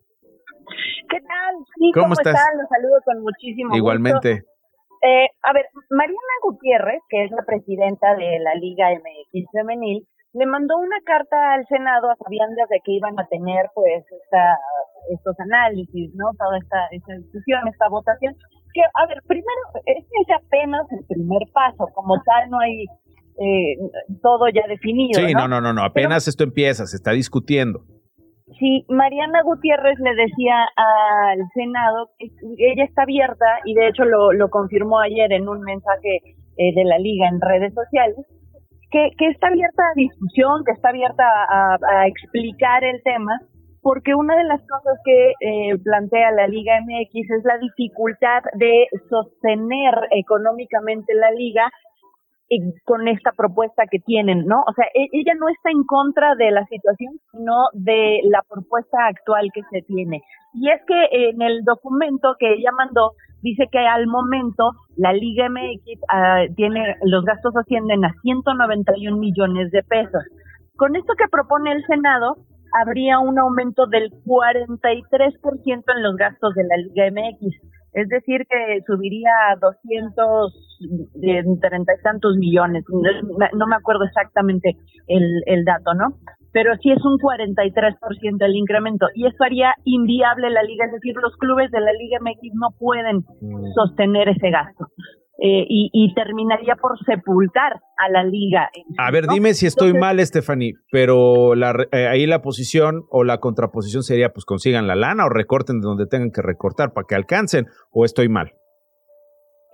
¿Cómo, estás? Los saludo con muchísimo Igualmente. Eh, a ver, Mariana Gutiérrez, que es la presidenta de la Liga MX Femenil, le mandó una carta al Senado a sabiendas de que iban a tener pues esta, estos análisis, ¿no? Toda esta, esta discusión, esta votación. Que, a ver, primero, este es apenas el primer paso, como tal no hay eh, todo ya definido. Sí, no, no, no, no, apenas esto empieza, se está discutiendo. Sí, Mariana Gutiérrez le decía al Senado ella está abierta y de hecho lo, lo confirmó ayer en un mensaje eh, de la liga en redes sociales, que, que está abierta a discusión, que está abierta a, a explicar el tema, porque una de las cosas que eh, plantea la Liga MX es la dificultad de sostener económicamente la liga con esta propuesta que tienen, ¿no? O sea, e, ella no está en contra de la situación, sino de la propuesta actual que se tiene. Y es que en el documento que ella mandó, dice que al momento la Liga MX ah, tiene, los gastos ascienden a 191 millones de pesos. Con esto que propone el Senado, habría un aumento del 43% en los gastos de la Liga MX. Es decir, que subiría a 200, treinta y tantos millones. No me acuerdo exactamente el, el dato, ¿no? Pero sí es un 43% el incremento. Y eso haría inviable la liga. Es decir, los clubes de la Liga MX no pueden mm. sostener ese gasto. Eh, y, terminaría por sepultar a la liga. A ver, dime si estoy mal, Stephanie, pero la, eh, ahí la posición o la contraposición sería, pues consigan la lana o recorten de donde tengan que recortar para que alcancen, o estoy mal.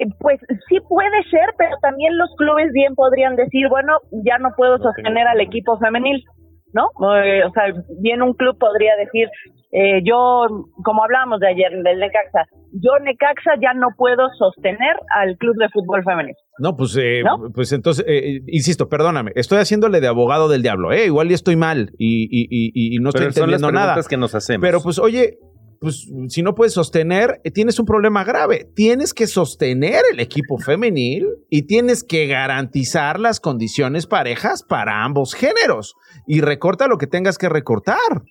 Eh, pues sí puede ser, pero también los clubes bien podrían decir, bueno, ya no puedo sostener al equipo femenil. ¿No? o sea, bien un club podría decir, eh, yo, como hablábamos de ayer del Necaxa, yo Necaxa ya no puedo sostener al club de fútbol femenino. No, pues, eh, pues entonces, eh, insisto, perdóname, estoy haciéndole de abogado del diablo, eh, igual ya estoy mal y, y, y, y no estoy entendiendo nada. que nos hacemos. Pero pues, oye, pues si no puedes sostener, eh, tienes un problema grave. Tienes que sostener el equipo femenil y tienes que garantizar las condiciones parejas para ambos géneros. Y recorta lo que tengas que recortar.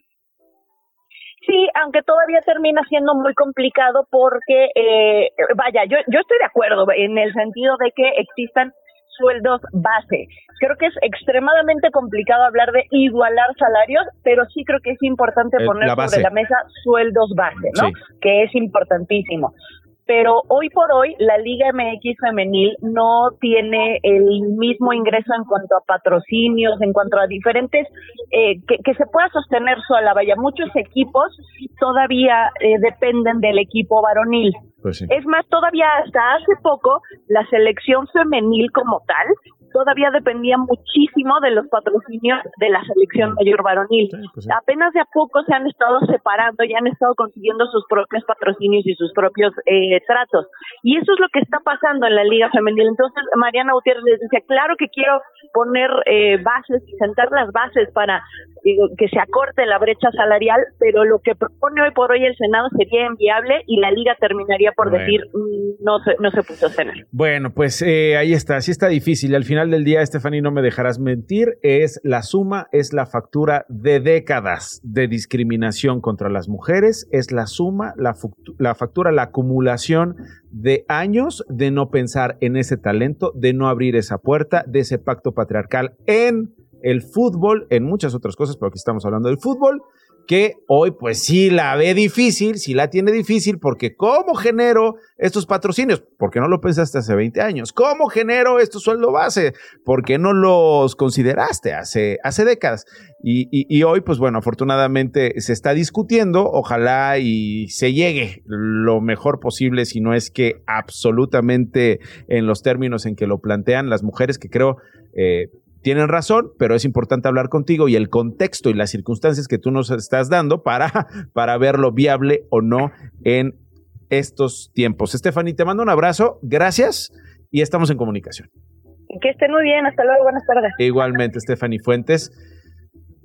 Sí, aunque todavía termina siendo muy complicado porque, eh, vaya, yo, yo estoy de acuerdo en el sentido de que existan sueldos base. Creo que es extremadamente complicado hablar de igualar salarios, pero sí creo que es importante eh, poner sobre la mesa sueldos base, ¿no? Que es importantísimo pero hoy por hoy la Liga MX femenil no tiene el mismo ingreso en cuanto a patrocinios, en cuanto a diferentes, eh, que, se pueda sostener sola. Vaya, muchos equipos todavía eh, dependen del equipo varonil. Pues es más, todavía hasta hace poco la selección femenil como tal todavía dependía muchísimo de los patrocinios de la selección mayor varonil. Pues Apenas de a poco se han estado separando y han estado consiguiendo sus propios patrocinios y sus propios eh, tratos. Y eso es lo que está pasando en la Liga Femenil. Entonces, Mariana Gutiérrez les decía, claro que quiero poner eh, bases y sentar las bases para que se acorte la brecha salarial, pero lo que propone hoy por hoy el Senado sería inviable y la Liga terminaría por decir mm, no se, no se puede sostener. Bueno, pues eh, ahí está, sí está difícil. Al final del día, Stephanie, no me dejarás mentir, es la suma, es la factura de décadas de discriminación contra las mujeres, es la suma, la, la factura, la acumulación de años de no pensar en ese talento, de no abrir esa puerta, de ese pacto patriarcal en el fútbol, en muchas otras cosas, pero aquí estamos hablando del fútbol, que hoy pues sí la ve difícil, sí la tiene difícil, porque ¿cómo genero estos patrocinios? Porque no lo pensaste hace 20 años. ¿Cómo genero estos sueldo base? Porque no los consideraste hace, hace décadas? Y, y, hoy, pues bueno, afortunadamente se está discutiendo, ojalá y se llegue lo mejor posible, si no es que absolutamente en los términos en que lo plantean las mujeres, que creo... Eh, tienen razón, pero es importante hablar contigo y el contexto y las circunstancias que tú nos estás dando para, [laughs] para verlo viable o no en estos tiempos. Stephanie, te mando un abrazo, gracias y estamos en comunicación. Que estén muy bien, hasta luego, buenas tardes. Igualmente, Stephanie Fuentes.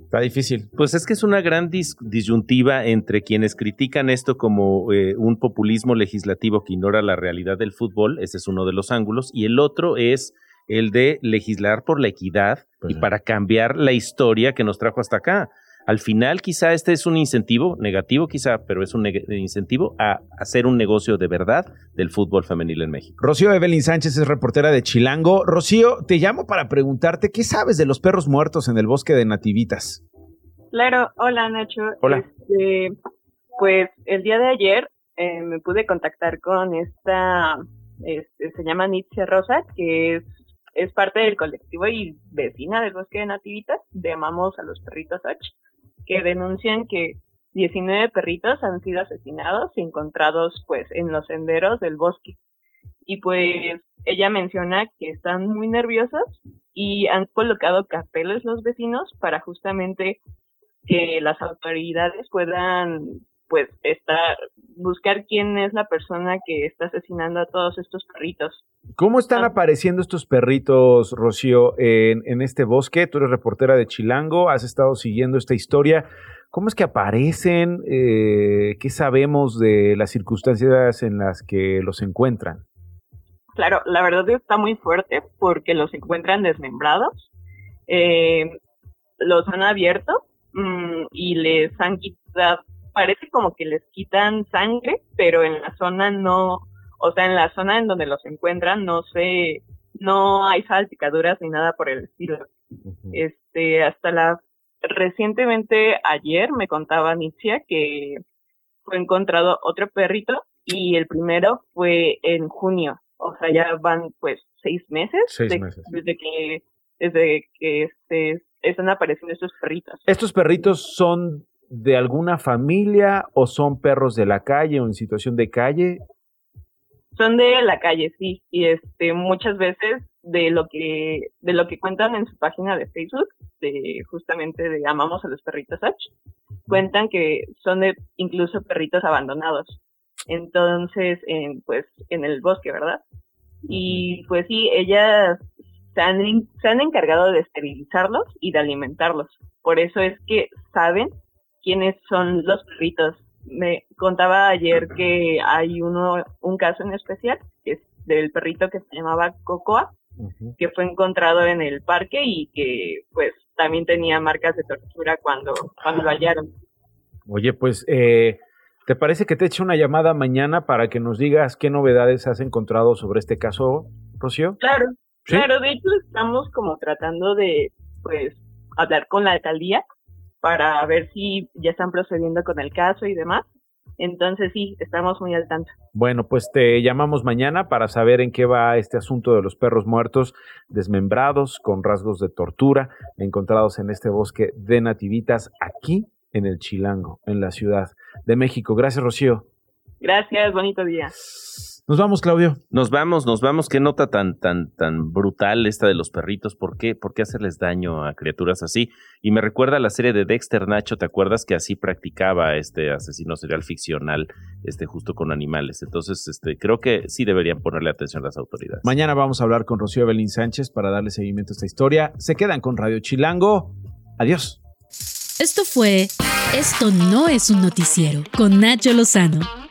Está difícil. Pues es que es una gran disyuntiva entre quienes critican esto como eh, un populismo legislativo que ignora la realidad del fútbol, ese es uno de los ángulos, y el otro es el de legislar por la equidad y pues para cambiar la historia que nos trajo hasta acá. Al final, quizá este es un incentivo, negativo quizá, pero es un incentivo a hacer un negocio de verdad del fútbol femenil en México. Rocío Evelyn Sánchez es reportera de Chilango. Rocío, te llamo para preguntarte, ¿qué sabes de los perros muertos en el bosque de Nativitas? Claro, hola Nacho. Hola. Este, pues el día de ayer eh, me pude contactar con esta, este, se llama Nietzsche Rosa, que es es parte del colectivo y vecina del bosque de Nativitas de Amamos a los Perritos H, que denuncian que 19 perritos han sido asesinados y encontrados pues en los senderos del bosque. Y pues ella menciona que están muy nerviosos y han colocado carteles los vecinos para justamente que las autoridades puedan pues estar buscar quién es la persona que está asesinando a todos estos perritos. ¿Cómo están ah. apareciendo estos perritos, Rocío, en, en, este bosque? Tú eres reportera de Chilango, has estado siguiendo esta historia. ¿Cómo es que aparecen? Eh, ¿Qué sabemos de las circunstancias en las que los encuentran? Claro, la verdad está muy fuerte porque los encuentran desmembrados, eh, los han abierto mm, y les han quitado parece como que les quitan sangre, pero en la zona no, o sea, en la zona en donde los encuentran no sé, no hay salpicaduras ni nada por el estilo. Este, hasta la recientemente ayer me contaba Nitzia que fue encontrado otro perrito y el primero fue en junio. O sea, ya van pues seis meses, desde que desde que este, están apareciendo estos perritos. ¿Estos perritos son de alguna familia o son perros de la calle o en situación de calle? Son de la calle, sí, y este muchas veces de lo que de lo que cuentan en su página de Facebook, de justamente de amamos a los perritos H, cuentan que son de incluso perritos abandonados. Entonces, en, pues en el bosque, ¿verdad? Y pues sí, ellas se han, se han encargado de esterilizarlos y de alimentarlos. Por eso es que saben quiénes son los perritos. Me contaba ayer que hay uno, un caso en especial, que es del perrito que se llamaba Cocoa, que fue encontrado en el parque y que pues también tenía marcas de tortura cuando, cuando lo hallaron. Oye, pues, eh, ¿te parece que te eche una llamada mañana para que nos digas qué novedades has encontrado sobre este caso, Rocío? Claro, claro, de hecho estamos como tratando de, pues, hablar con la alcaldía para ver si ya están procediendo con el caso y demás. Entonces sí, estamos muy al tanto. Bueno, pues te llamamos mañana para saber en qué va este asunto de los perros muertos, desmembrados, con rasgos de tortura, encontrados en este bosque de nativitas aquí en el Chilango, en la Ciudad de México. Gracias, Rocío. Gracias, bonito día. Nos vamos, Claudio. Nos vamos, nos vamos. Qué nota tan, tan, tan brutal esta de los perritos. ¿Por qué? ¿Por qué hacerles daño a criaturas así? Y me recuerda a la serie de Dexter Nacho. ¿Te acuerdas que así practicaba este asesino serial ficcional, este justo con animales? Entonces, este, creo que sí deberían ponerle atención las autoridades. Mañana vamos a hablar con Rocío Evelyn Sánchez para darle seguimiento a esta historia. Se quedan con Radio Chilango. Adiós. Esto fue Esto no es un noticiero con Nacho Lozano